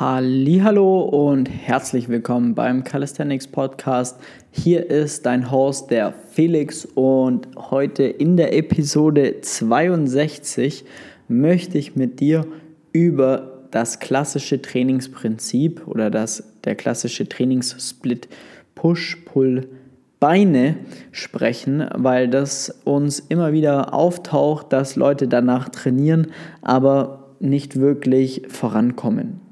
Hallo und herzlich willkommen beim Calisthenics Podcast. Hier ist dein Host der Felix und heute in der Episode 62 möchte ich mit dir über das klassische Trainingsprinzip oder das der klassische Trainingssplit Push Pull Beine sprechen, weil das uns immer wieder auftaucht, dass Leute danach trainieren, aber nicht wirklich vorankommen.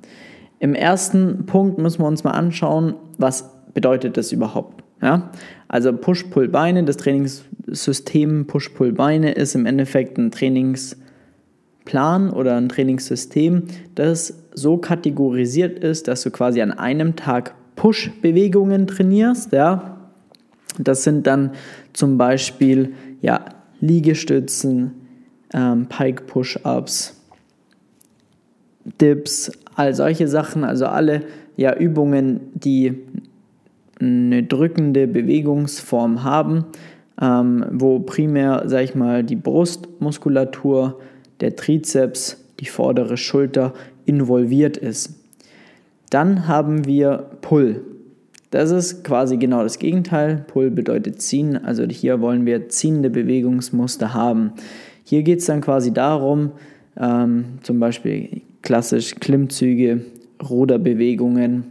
Im ersten Punkt müssen wir uns mal anschauen, was bedeutet das überhaupt. Ja? Also Push-Pull-Beine, das Trainingssystem Push-Pull-Beine ist im Endeffekt ein Trainingsplan oder ein Trainingssystem, das so kategorisiert ist, dass du quasi an einem Tag Push-Bewegungen trainierst. Ja? Das sind dann zum Beispiel ja, Liegestützen, ähm, Pike-Push-Ups, Dips, all solche Sachen, also alle ja, Übungen, die eine drückende Bewegungsform haben, ähm, wo primär, sag ich mal, die Brustmuskulatur, der Trizeps, die vordere Schulter involviert ist. Dann haben wir Pull. Das ist quasi genau das Gegenteil. Pull bedeutet ziehen, also hier wollen wir ziehende Bewegungsmuster haben. Hier geht es dann quasi darum, ähm, zum Beispiel klassisch Klimmzüge, Ruderbewegungen,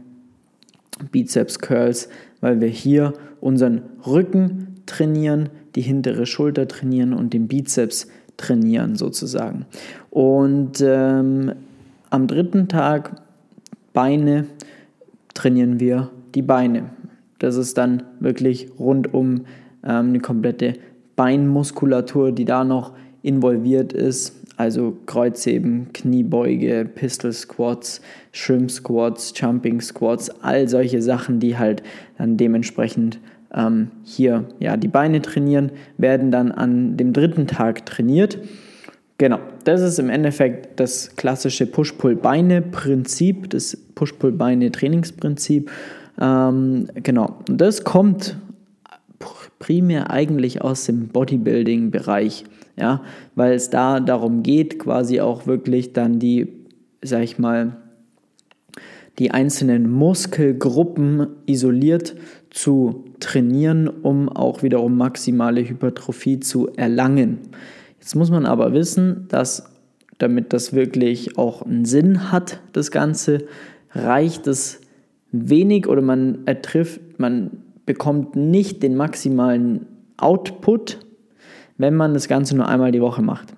Bizeps Curls, weil wir hier unseren Rücken trainieren, die hintere Schulter trainieren und den Bizeps trainieren sozusagen. Und ähm, am dritten Tag Beine trainieren wir die Beine. Das ist dann wirklich rund um ähm, eine komplette Beinmuskulatur, die da noch involviert ist. Also Kreuzheben, Kniebeuge, Pistol Squats, Shrimp Squats, Jumping Squats, all solche Sachen, die halt dann dementsprechend ähm, hier ja, die Beine trainieren, werden dann an dem dritten Tag trainiert. Genau, das ist im Endeffekt das klassische Push-Pull-Beine-Prinzip, das Push-Pull-Beine-Trainingsprinzip. Ähm, genau, das kommt primär eigentlich aus dem Bodybuilding-Bereich ja, weil es da darum geht, quasi auch wirklich dann die, sag ich mal, die einzelnen Muskelgruppen isoliert zu trainieren, um auch wiederum maximale Hypertrophie zu erlangen. Jetzt muss man aber wissen, dass damit das wirklich auch einen Sinn hat, das Ganze, reicht es wenig oder man ertrifft, man bekommt nicht den maximalen Output wenn man das Ganze nur einmal die Woche macht.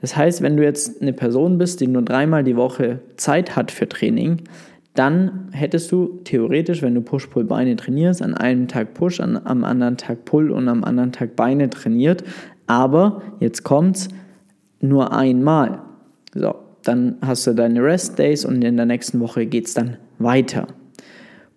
Das heißt, wenn du jetzt eine Person bist, die nur dreimal die Woche Zeit hat für Training, dann hättest du theoretisch, wenn du Push-Pull-Beine trainierst, an einem Tag Push, an, am anderen Tag Pull und am anderen Tag Beine trainiert. Aber jetzt kommt es nur einmal. So, dann hast du deine Rest Days und in der nächsten Woche geht es dann weiter.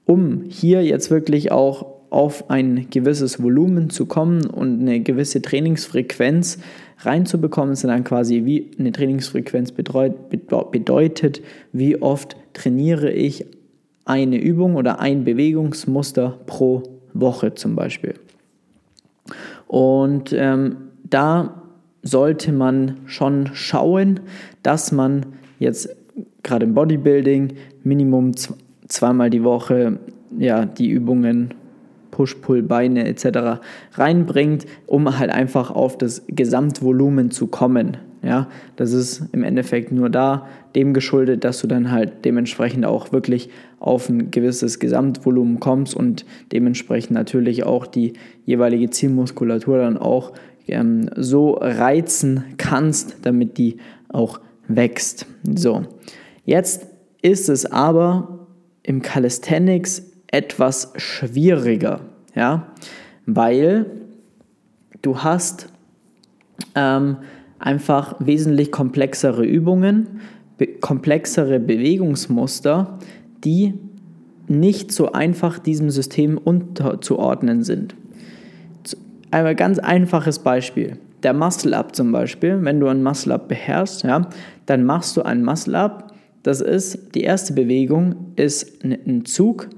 Um hier jetzt wirklich auch auf ein gewisses Volumen zu kommen und eine gewisse Trainingsfrequenz reinzubekommen, ist dann quasi wie eine Trainingsfrequenz bedeutet, wie oft trainiere ich eine Übung oder ein Bewegungsmuster pro Woche zum Beispiel. Und ähm, da sollte man schon schauen, dass man jetzt gerade im Bodybuilding Minimum zweimal die Woche ja, die Übungen Push-Pull-Beine etc. reinbringt, um halt einfach auf das Gesamtvolumen zu kommen. Ja, das ist im Endeffekt nur da dem geschuldet, dass du dann halt dementsprechend auch wirklich auf ein gewisses Gesamtvolumen kommst und dementsprechend natürlich auch die jeweilige Zielmuskulatur dann auch ähm, so reizen kannst, damit die auch wächst. So, jetzt ist es aber im Calisthenics etwas schwieriger, ja, weil du hast ähm, einfach wesentlich komplexere Übungen, be komplexere Bewegungsmuster, die nicht so einfach diesem System unterzuordnen sind. Ein ganz einfaches Beispiel. Der Muscle-Up zum Beispiel, wenn du ein Muscle-Up beherrschst, ja, dann machst du ein Muscle-Up. Das ist, die erste Bewegung ist ein Zug,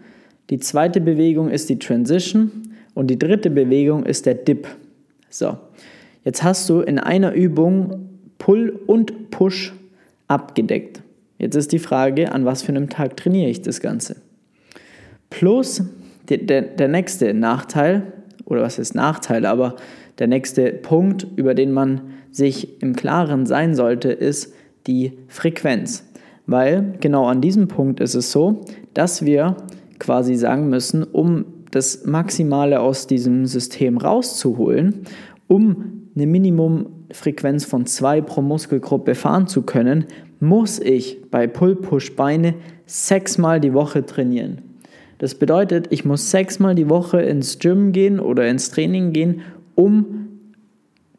die zweite Bewegung ist die Transition und die dritte Bewegung ist der Dip. So, jetzt hast du in einer Übung Pull und Push abgedeckt. Jetzt ist die Frage, an was für einem Tag trainiere ich das Ganze? Plus der, der, der nächste Nachteil, oder was ist Nachteil, aber der nächste Punkt, über den man sich im Klaren sein sollte, ist die Frequenz. Weil genau an diesem Punkt ist es so, dass wir quasi sagen müssen, um das Maximale aus diesem System rauszuholen, um eine Minimumfrequenz von 2 pro Muskelgruppe fahren zu können, muss ich bei Pull-Push-Beine sechsmal die Woche trainieren. Das bedeutet, ich muss sechsmal die Woche ins Gym gehen oder ins Training gehen, um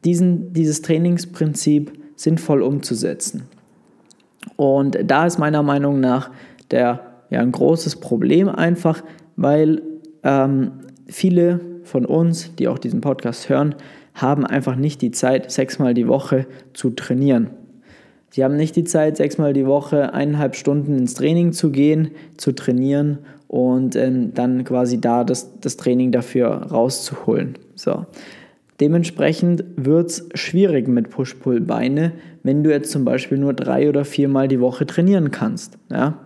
diesen, dieses Trainingsprinzip sinnvoll umzusetzen. Und da ist meiner Meinung nach der, ja, ein großes Problem einfach, weil ähm, viele von uns, die auch diesen Podcast hören, haben einfach nicht die Zeit, sechsmal die Woche zu trainieren. Sie haben nicht die Zeit, sechsmal die Woche eineinhalb Stunden ins Training zu gehen, zu trainieren und ähm, dann quasi da das, das Training dafür rauszuholen. So. Dementsprechend wird es schwierig mit Push-Pull-Beine, wenn du jetzt zum Beispiel nur drei oder viermal die Woche trainieren kannst. Ja?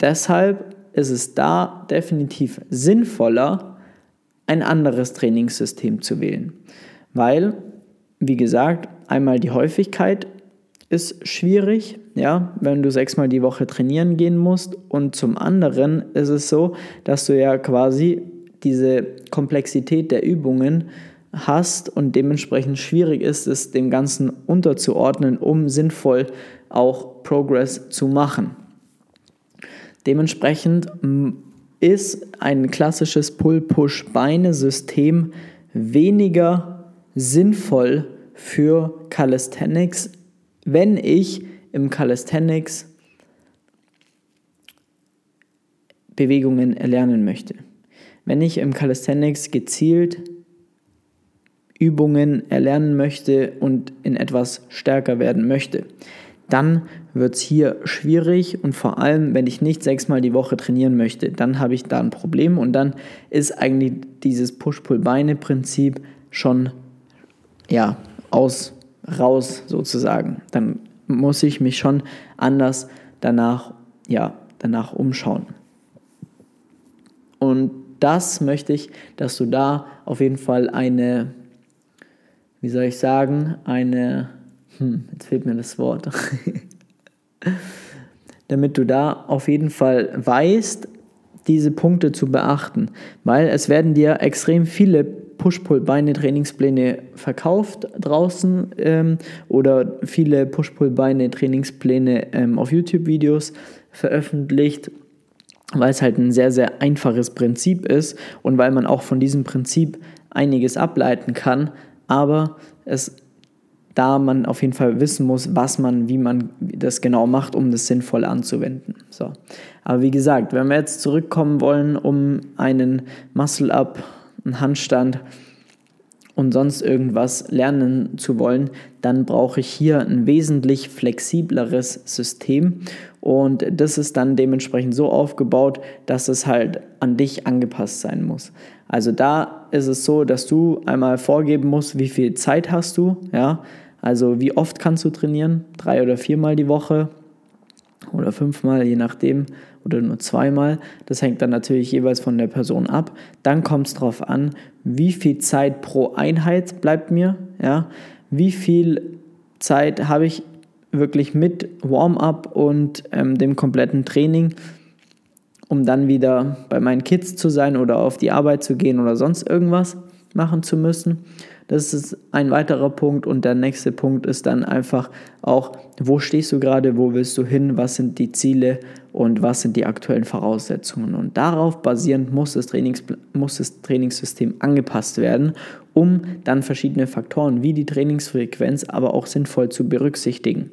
Deshalb ist es da definitiv sinnvoller, ein anderes Trainingssystem zu wählen. Weil, wie gesagt, einmal die Häufigkeit ist schwierig, ja, wenn du sechsmal die Woche trainieren gehen musst. Und zum anderen ist es so, dass du ja quasi diese Komplexität der Übungen hast und dementsprechend schwierig ist es, dem Ganzen unterzuordnen, um sinnvoll auch Progress zu machen. Dementsprechend ist ein klassisches Pull-Push-Beine-System weniger sinnvoll für Calisthenics, wenn ich im Calisthenics Bewegungen erlernen möchte. Wenn ich im Calisthenics gezielt Übungen erlernen möchte und in etwas stärker werden möchte, dann wird es hier schwierig und vor allem, wenn ich nicht sechsmal die Woche trainieren möchte, dann habe ich da ein Problem und dann ist eigentlich dieses Push-Pull-Beine-Prinzip schon ja, aus, raus sozusagen. Dann muss ich mich schon anders danach, ja, danach umschauen. Und das möchte ich, dass du da auf jeden Fall eine, wie soll ich sagen, eine, hm, jetzt fehlt mir das Wort, damit du da auf jeden Fall weißt, diese Punkte zu beachten, weil es werden dir extrem viele Push-Pull-Beine-Trainingspläne verkauft draußen ähm, oder viele Push-Pull-Beine-Trainingspläne ähm, auf YouTube-Videos veröffentlicht weil es halt ein sehr, sehr einfaches Prinzip ist und weil man auch von diesem Prinzip einiges ableiten kann, aber es da man auf jeden Fall wissen muss, was man, wie man das genau macht, um das sinnvoll anzuwenden. So. Aber wie gesagt, wenn wir jetzt zurückkommen wollen, um einen Muscle-Up, einen Handstand und sonst irgendwas lernen zu wollen, dann brauche ich hier ein wesentlich flexibleres System und das ist dann dementsprechend so aufgebaut, dass es halt an dich angepasst sein muss. Also da ist es so, dass du einmal vorgeben musst, wie viel Zeit hast du, ja, also wie oft kannst du trainieren, drei oder viermal die Woche oder fünfmal, je nachdem, oder nur zweimal. Das hängt dann natürlich jeweils von der Person ab. Dann kommt es darauf an, wie viel Zeit pro Einheit bleibt mir, ja, wie viel Zeit habe ich wirklich mit Warm-up und ähm, dem kompletten Training, um dann wieder bei meinen Kids zu sein oder auf die Arbeit zu gehen oder sonst irgendwas machen zu müssen. Das ist ein weiterer Punkt und der nächste Punkt ist dann einfach auch, wo stehst du gerade, wo willst du hin, was sind die Ziele und was sind die aktuellen Voraussetzungen. Und darauf basierend muss das, Trainings, muss das Trainingssystem angepasst werden, um dann verschiedene Faktoren wie die Trainingsfrequenz aber auch sinnvoll zu berücksichtigen.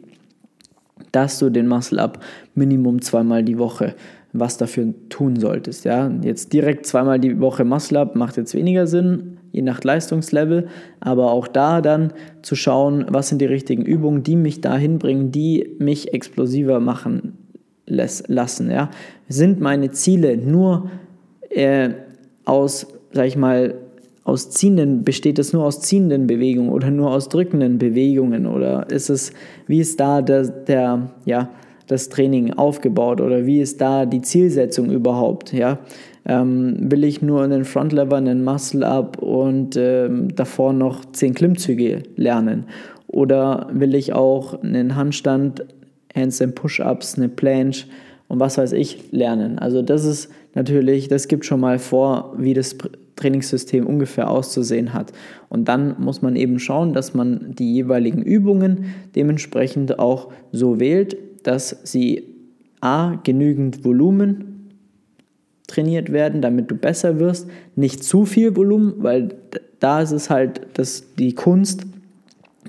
Dass du den Muscle-Up Minimum zweimal die Woche was dafür tun solltest. Ja? Jetzt direkt zweimal die Woche Muscle-Up macht jetzt weniger Sinn, je nach Leistungslevel, aber auch da dann zu schauen, was sind die richtigen Übungen, die mich dahin bringen, die mich explosiver machen lassen. Ja? Sind meine Ziele nur äh, aus, sag ich mal, aus ziehenden, besteht es nur aus ziehenden Bewegungen oder nur aus drückenden Bewegungen oder ist es, wie ist da der, der ja, das Training aufgebaut oder wie ist da die Zielsetzung überhaupt, ja? Ähm, will ich nur einen Frontlever, einen Muscle-Up und ähm, davor noch 10 Klimmzüge lernen? Oder will ich auch einen Handstand, Handstand Push-Ups, eine Planche und was weiß ich lernen? Also das ist natürlich, das gibt schon mal vor, wie das Trainingssystem ungefähr auszusehen hat. Und dann muss man eben schauen, dass man die jeweiligen Übungen dementsprechend auch so wählt, dass sie a genügend Volumen trainiert werden, damit du besser wirst, nicht zu viel Volumen, weil da ist es halt das, die Kunst,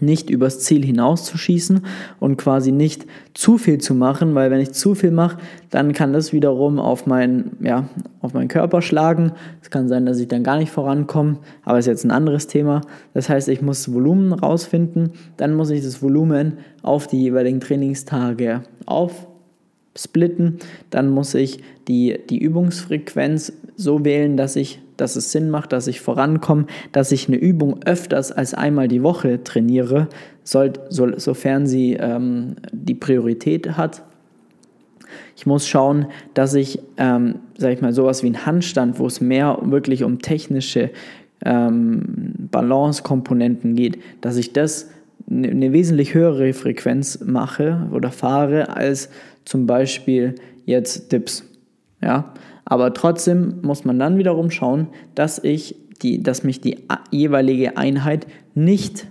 nicht übers Ziel hinauszuschießen und quasi nicht zu viel zu machen, weil wenn ich zu viel mache, dann kann das wiederum auf, mein, ja, auf meinen Körper schlagen. Es kann sein, dass ich dann gar nicht vorankomme, aber ist jetzt ein anderes Thema. Das heißt, ich muss Volumen rausfinden, dann muss ich das Volumen auf die jeweiligen Trainingstage aufsplitten, dann muss ich die, die Übungsfrequenz so wählen, dass ich dass es Sinn macht, dass ich vorankomme, dass ich eine Übung öfters als einmal die Woche trainiere, soll, so, sofern sie ähm, die Priorität hat. Ich muss schauen, dass ich, ähm, sag ich mal, sowas wie ein Handstand, wo es mehr wirklich um technische ähm, Balance-Komponenten geht, dass ich das eine ne wesentlich höhere Frequenz mache oder fahre als zum Beispiel jetzt Dips. Ja, aber trotzdem muss man dann wiederum schauen, dass, ich die, dass mich die jeweilige Einheit nicht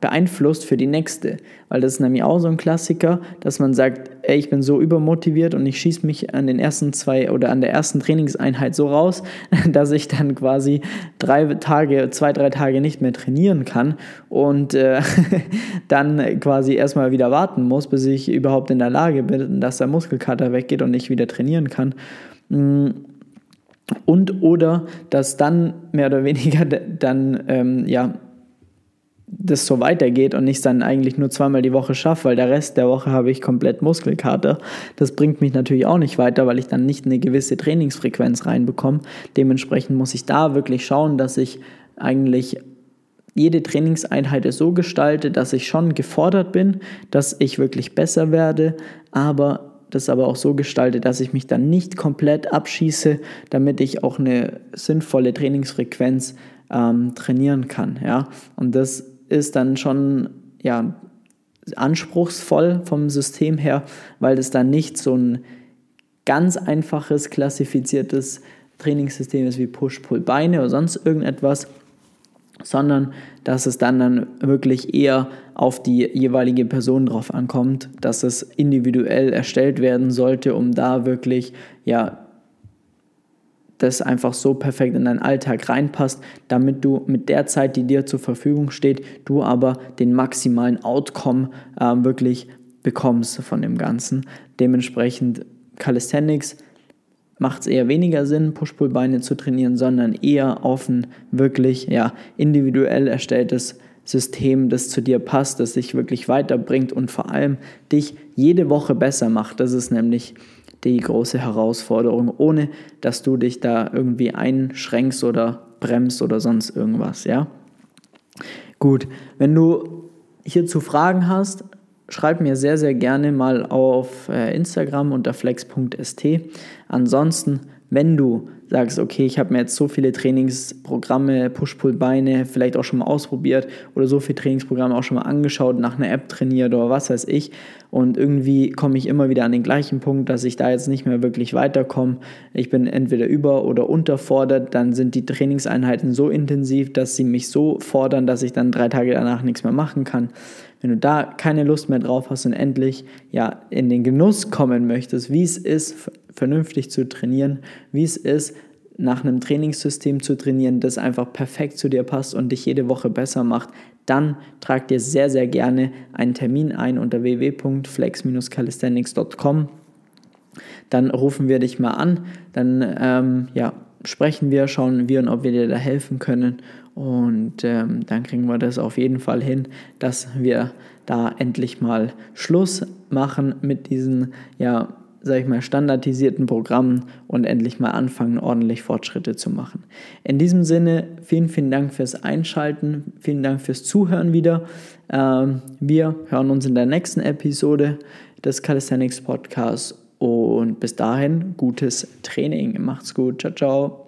beeinflusst für die nächste. Weil das ist nämlich auch so ein Klassiker, dass man sagt, ey, ich bin so übermotiviert und ich schieße mich an den ersten zwei oder an der ersten Trainingseinheit so raus, dass ich dann quasi drei Tage, zwei, drei Tage nicht mehr trainieren kann und äh, dann quasi erstmal wieder warten muss, bis ich überhaupt in der Lage bin, dass der Muskelkater weggeht und ich wieder trainieren kann. Mm. Und oder dass dann mehr oder weniger dann ähm, ja das so weitergeht und ich es dann eigentlich nur zweimal die Woche schaffe, weil der Rest der Woche habe ich komplett Muskelkater. Das bringt mich natürlich auch nicht weiter, weil ich dann nicht eine gewisse Trainingsfrequenz reinbekomme. Dementsprechend muss ich da wirklich schauen, dass ich eigentlich jede Trainingseinheit so gestalte, dass ich schon gefordert bin, dass ich wirklich besser werde, aber das aber auch so gestalte, dass ich mich dann nicht komplett abschieße, damit ich auch eine sinnvolle Trainingsfrequenz ähm, trainieren kann. Ja? Und das ist dann schon ja, anspruchsvoll vom System her, weil das dann nicht so ein ganz einfaches, klassifiziertes Trainingssystem ist wie Push-Pull-Beine oder sonst irgendetwas, sondern dass es dann, dann wirklich eher auf die jeweilige Person drauf ankommt, dass es individuell erstellt werden sollte, um da wirklich ja das einfach so perfekt in deinen Alltag reinpasst, damit du mit der Zeit, die dir zur Verfügung steht, du aber den maximalen Outcome äh, wirklich bekommst von dem Ganzen. Dementsprechend Calisthenics macht es eher weniger Sinn, Push-Pull-Beine zu trainieren, sondern eher auf ein wirklich ja, individuell erstelltes System, das zu dir passt, das dich wirklich weiterbringt und vor allem dich jede Woche besser macht. Das ist nämlich die große Herausforderung, ohne dass du dich da irgendwie einschränkst oder bremst oder sonst irgendwas, ja? Gut, wenn du hierzu Fragen hast, schreib mir sehr, sehr gerne mal auf äh, Instagram unter flex.st. Ansonsten, wenn du sagst, okay, ich habe mir jetzt so viele Trainingsprogramme, Push-Pull-Beine vielleicht auch schon mal ausprobiert oder so viele Trainingsprogramme auch schon mal angeschaut, nach einer App trainiert oder was weiß ich und irgendwie komme ich immer wieder an den gleichen Punkt, dass ich da jetzt nicht mehr wirklich weiterkomme. Ich bin entweder über- oder unterfordert, dann sind die Trainingseinheiten so intensiv, dass sie mich so fordern, dass ich dann drei Tage danach nichts mehr machen kann. Wenn du da keine Lust mehr drauf hast und endlich ja in den Genuss kommen möchtest, wie es ist, vernünftig zu trainieren, wie es ist, nach einem Trainingssystem zu trainieren, das einfach perfekt zu dir passt und dich jede Woche besser macht, dann trag dir sehr, sehr gerne einen Termin ein unter www.flex-calisthenics.com. Dann rufen wir dich mal an, dann ähm, ja, sprechen wir, schauen wir, ob wir dir da helfen können und ähm, dann kriegen wir das auf jeden Fall hin, dass wir da endlich mal Schluss machen mit diesen ja, sag ich mal, standardisierten Programmen und endlich mal anfangen, ordentlich Fortschritte zu machen. In diesem Sinne, vielen, vielen Dank fürs Einschalten, vielen Dank fürs Zuhören wieder. Ähm, wir hören uns in der nächsten Episode des Calisthenics Podcasts und bis dahin gutes Training. Macht's gut. Ciao, ciao.